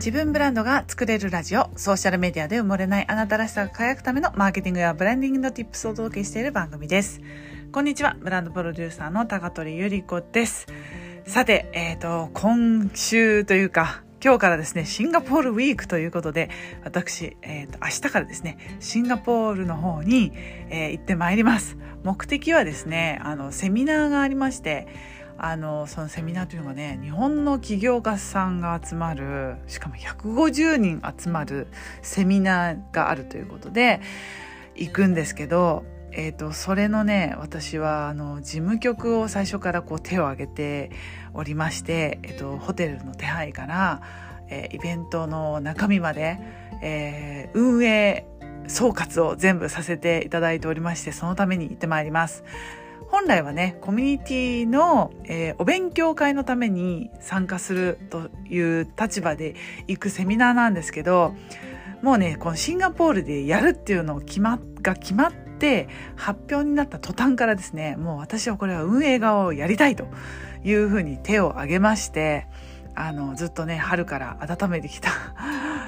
自分ブランドが作れるラジオソーシャルメディアで埋もれないあなたらしさが輝くためのマーケティングやブランディングの tips をお届けしている番組ですこんにちはブランドプロデューサーの高取ゆり子ですさて、えっ、ー、と今週というか今日からですね、シンガポールウィークということで、私、えっ、ー、と、明日からですね、シンガポールの方に、えー、行ってまいります。目的はですね、あの、セミナーがありまして、あのそのセミナーというのがね日本の起業家さんが集まるしかも150人集まるセミナーがあるということで行くんですけど、えーと、それのね私はあの事務局を最初からこう手を挙げておりまして、えーと、ホテルの手配から、えー、イベントの中身まで、えー、運営総括を全部させていただいておりましてそのために行ってまいります。本来はね、コミュニティの、えー、お勉強会のために参加するという立場で行くセミナーなんですけど、もうね、このシンガポールでやるっていうのを決まが決まって発表になった途端からですね、もう私はこれは運営側をやりたいというふうに手を挙げまして、あの、ずっとね、春から温めてきた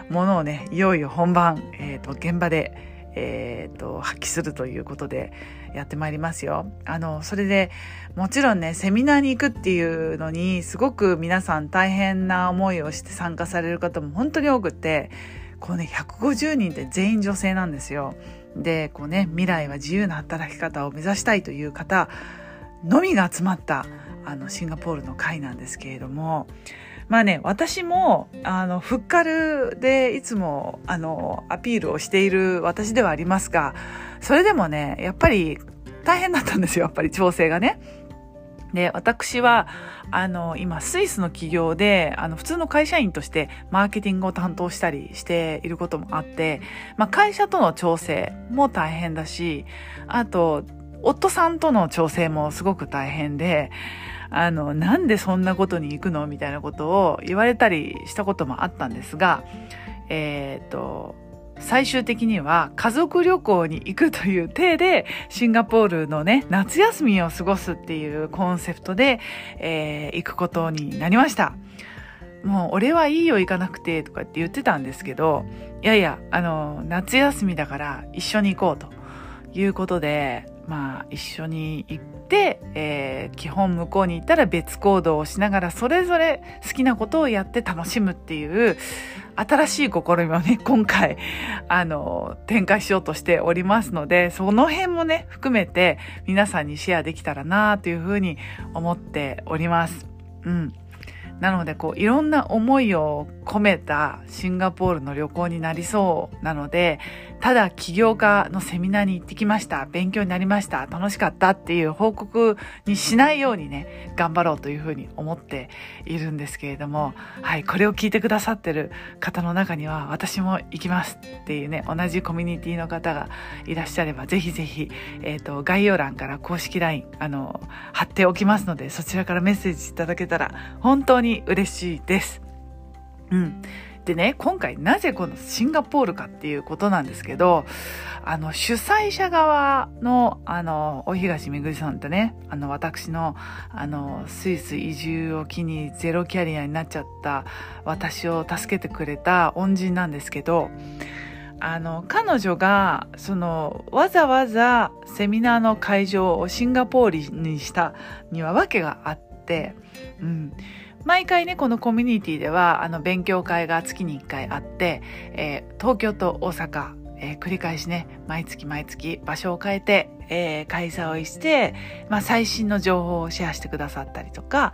ものをね、いよいよ本番、えっ、ー、と、現場で、えーと、発揮するということでやってまいりますよ。あのそれでもちろんねセミナーに行くっていうのにすごく皆さん大変な思いをして参加される方も本当に多くてこうね150人って全員女性なんですよ。でこうね未来は自由な働き方を目指したいという方のみが集まったあのシンガポールの会なんですけれどもまあね、私も、あの、フッカルでいつも、あの、アピールをしている私ではありますが、それでもね、やっぱり大変だったんですよ、やっぱり調整がね。で、私は、あの、今、スイスの企業で、あの、普通の会社員としてマーケティングを担当したりしていることもあって、まあ、会社との調整も大変だし、あと、夫さんとの調整もすごく大変で、あの、なんでそんなことに行くのみたいなことを言われたりしたこともあったんですが、えっ、と、最終的には家族旅行に行くという体でシンガポールのね、夏休みを過ごすっていうコンセプトで、えー、行くことになりました。もう俺はいいよ行かなくてとかって言ってたんですけど、いやいや、あの、夏休みだから一緒に行こうということで、まあ一緒に行って、えー、基本向こうに行ったら別行動をしながらそれぞれ好きなことをやって楽しむっていう新しい試みをね、今回、あの、展開しようとしておりますので、その辺もね、含めて皆さんにシェアできたらなというふうに思っております。うん。なのでこういろんな思いを込めたシンガポールの旅行になりそうなのでただ起業家のセミナーに行ってきました。勉強になりました。楽しかったっていう報告にしないようにね頑張ろうというふうに思っているんですけれどもはいこれを聞いてくださってる方の中には私も行きますっていうね同じコミュニティの方がいらっしゃればぜひぜひ、えーと、概要欄から公式 LINE あの貼っておきますのでそちらからメッセージいただけたら本当に嬉しいです。うん。でね、今回なぜこのシンガポールかっていうことなんですけど、あの、主催者側の、あの、大東めぐりさんってね、あの、私の、あの、スイス移住を機にゼロキャリアになっちゃった私を助けてくれた恩人なんですけど、あの、彼女が、その、わざわざセミナーの会場をシンガポールにしたには訳があって、うん。毎回ね、このコミュニティでは、あの、勉強会が月に1回あって、えー、東京と大阪、えー、繰り返しね、毎月毎月場所を変えて、えー、開催して、まあ、最新の情報をシェアしてくださったりとか、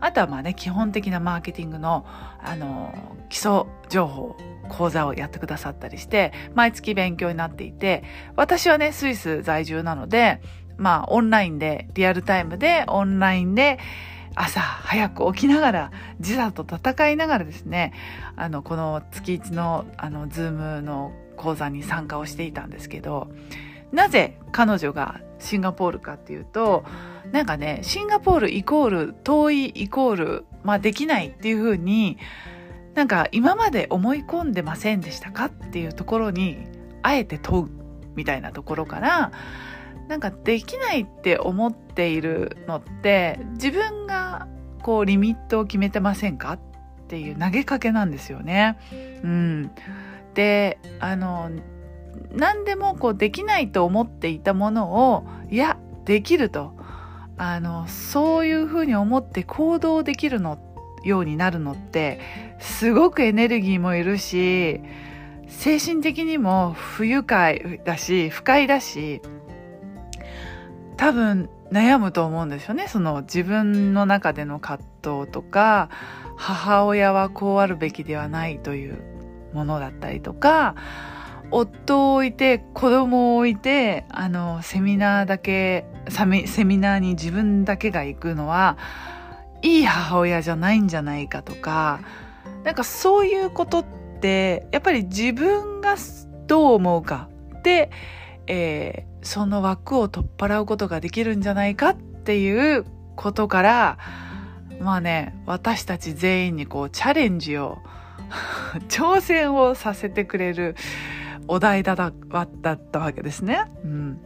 あとはまあね、基本的なマーケティングの、あの、基礎情報、講座をやってくださったりして、毎月勉強になっていて、私はね、スイス在住なので、まあ、オンラインで、リアルタイムで、オンラインで、朝早く起きながら時差と戦いながらですねあのこの月1のあの Zoom の講座に参加をしていたんですけどなぜ彼女がシンガポールかっていうとなんかねシンガポールイコール遠いイコール、まあ、できないっていうふうになんか今まで思い込んでませんでしたかっていうところにあえて問うみたいなところからなんかできないって思っているのって自分がこうリミットを決めてませんかっていう投げかけなんですよね。うん、であの何でもこうできないと思っていたものをいやできるとあのそういうふうに思って行動できるのようになるのってすごくエネルギーもいるし精神的にも不愉快だし不快だし多分悩むと思うんですよね。その自分の中での葛藤とか母親はこうあるべきではないというものだったりとか夫を置いて子供を置いてあのセミナーだけセミナーに自分だけが行くのはいい母親じゃないんじゃないかとかなんかそういうことってやっぱり自分がどう思うか。で、えー、その枠を取っ払うことができるんじゃないかっていうことからまあね私たち全員にこうチャレンジを 挑戦をさせてくれるお題だったわけですね。うん、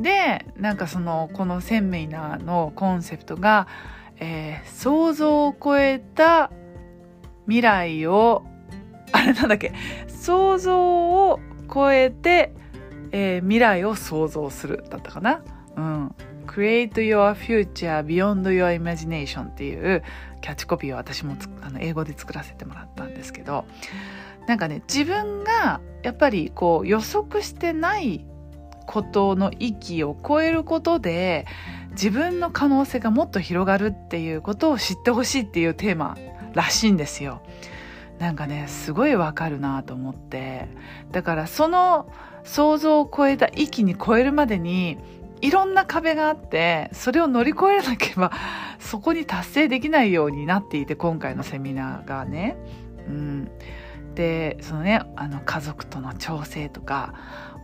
でなんかそのこの「鮮明な」のコンセプトが、えー、想像を超えた未来をあれなんだっけ想像を超えて、えー、未来を想像するだったかな。うん Create your future beyond your imagination っていうキャッチコピーを私もあの英語で作らせてもらったんですけど、なんかね自分がやっぱりこう予測してないことの域を超えることで自分の可能性がもっと広がるっていうことを知ってほしいっていうテーマらしいんですよ。なんかねすごいわかるなと思って。だからその想像を超えた域に超えるまでにいろんな壁があってそれを乗り越えなければそこに達成できないようになっていて今回のセミナーがね。うん。でそのねあの家族との調整とか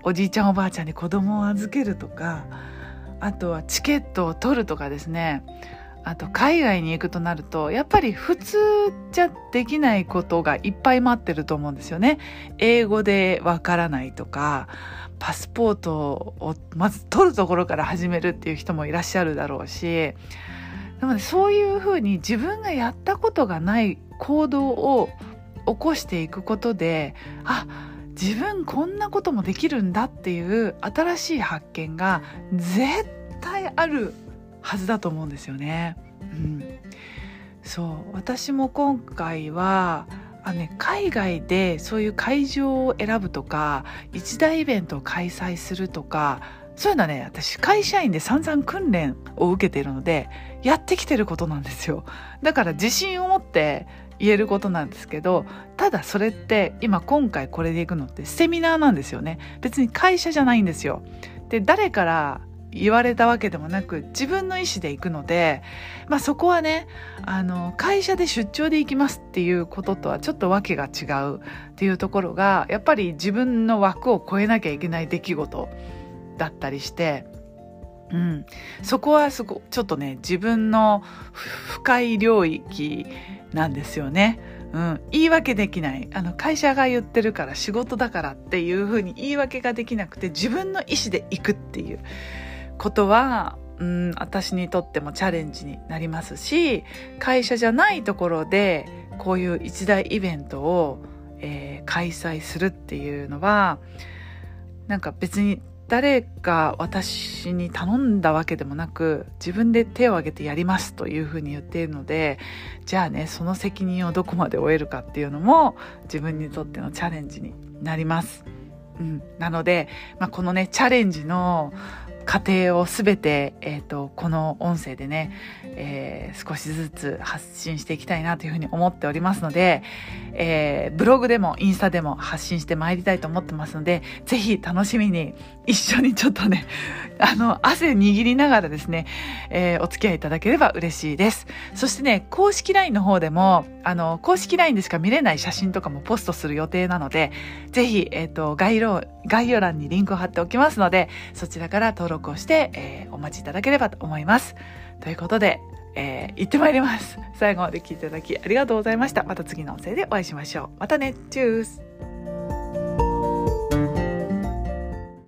おじいちゃんおばあちゃんに子供を預けるとかあとはチケットを取るとかですね。あと海外に行くとなるとやっぱり普通じゃできないことがいっぱい待ってると思うんですよね。英語でわからないとかパスポートをまず取るところから始めるっていう人もいらっしゃるだろうしでもねそういうふうに自分がやったことがない行動を起こしていくことであ自分こんなこともできるんだっていう新しい発見が絶対あるはずだと思うんですよね。うん、そう。私も今回はあね、海外でそういう会場を選ぶとか一大イベントを開催するとかそういうのはね私会社員で散々訓練を受けているのでやってきてることなんですよ。だから自信を持って言えることなんですけどただそれって今今回これで行くのってセミナーなんですよね。別に会社じゃないんですよ。で誰から言われたわけでもなく自分の意思で行くので、まあ、そこはねあの会社で出張で行きますっていうこととはちょっと訳が違うっていうところがやっぱり自分の枠を超えなきゃいけない出来事だったりしてうん、そこはすごちょっとね自分の深い領域なんですよね。うん、言い訳できない。あの会社が言ってるから仕事だからっていうふうに言い訳ができなくて自分の意思で行くっていうことは、うん、私にとってもチャレンジになりますし会社じゃないところでこういう一大イベントを、えー、開催するっていうのはなんか別に誰か私に頼んだわけでもなく自分で手を挙げてやりますというふうに言っているのでじゃあねその責任をどこまで負えるかっていうのも自分にとってのチャレンジになります。うん、なので、まあ、このねチャレンジの過程を全て、えーと、この音声でね、えー、少しずつ発信していきたいなというふうに思っておりますので、えー、ブログでもインスタでも発信してまいりたいと思ってますのでぜひ楽しみに一緒にちょっとね あの汗握りながらですね、えー、お付き合いいただければ嬉しいです。そしてね公式 LINE の方でもあの公式 LINE でしか見れない写真とかもポストする予定なのでぜひ、えーと、概要概要欄にリンクを貼っておきますのでそちらから登録録をして、えー、お待ちいただければと思います。ということで、えー、行ってまいります。最後まで聞いていただきありがとうございました。また次の音声でお会いしましょう。またね。チュース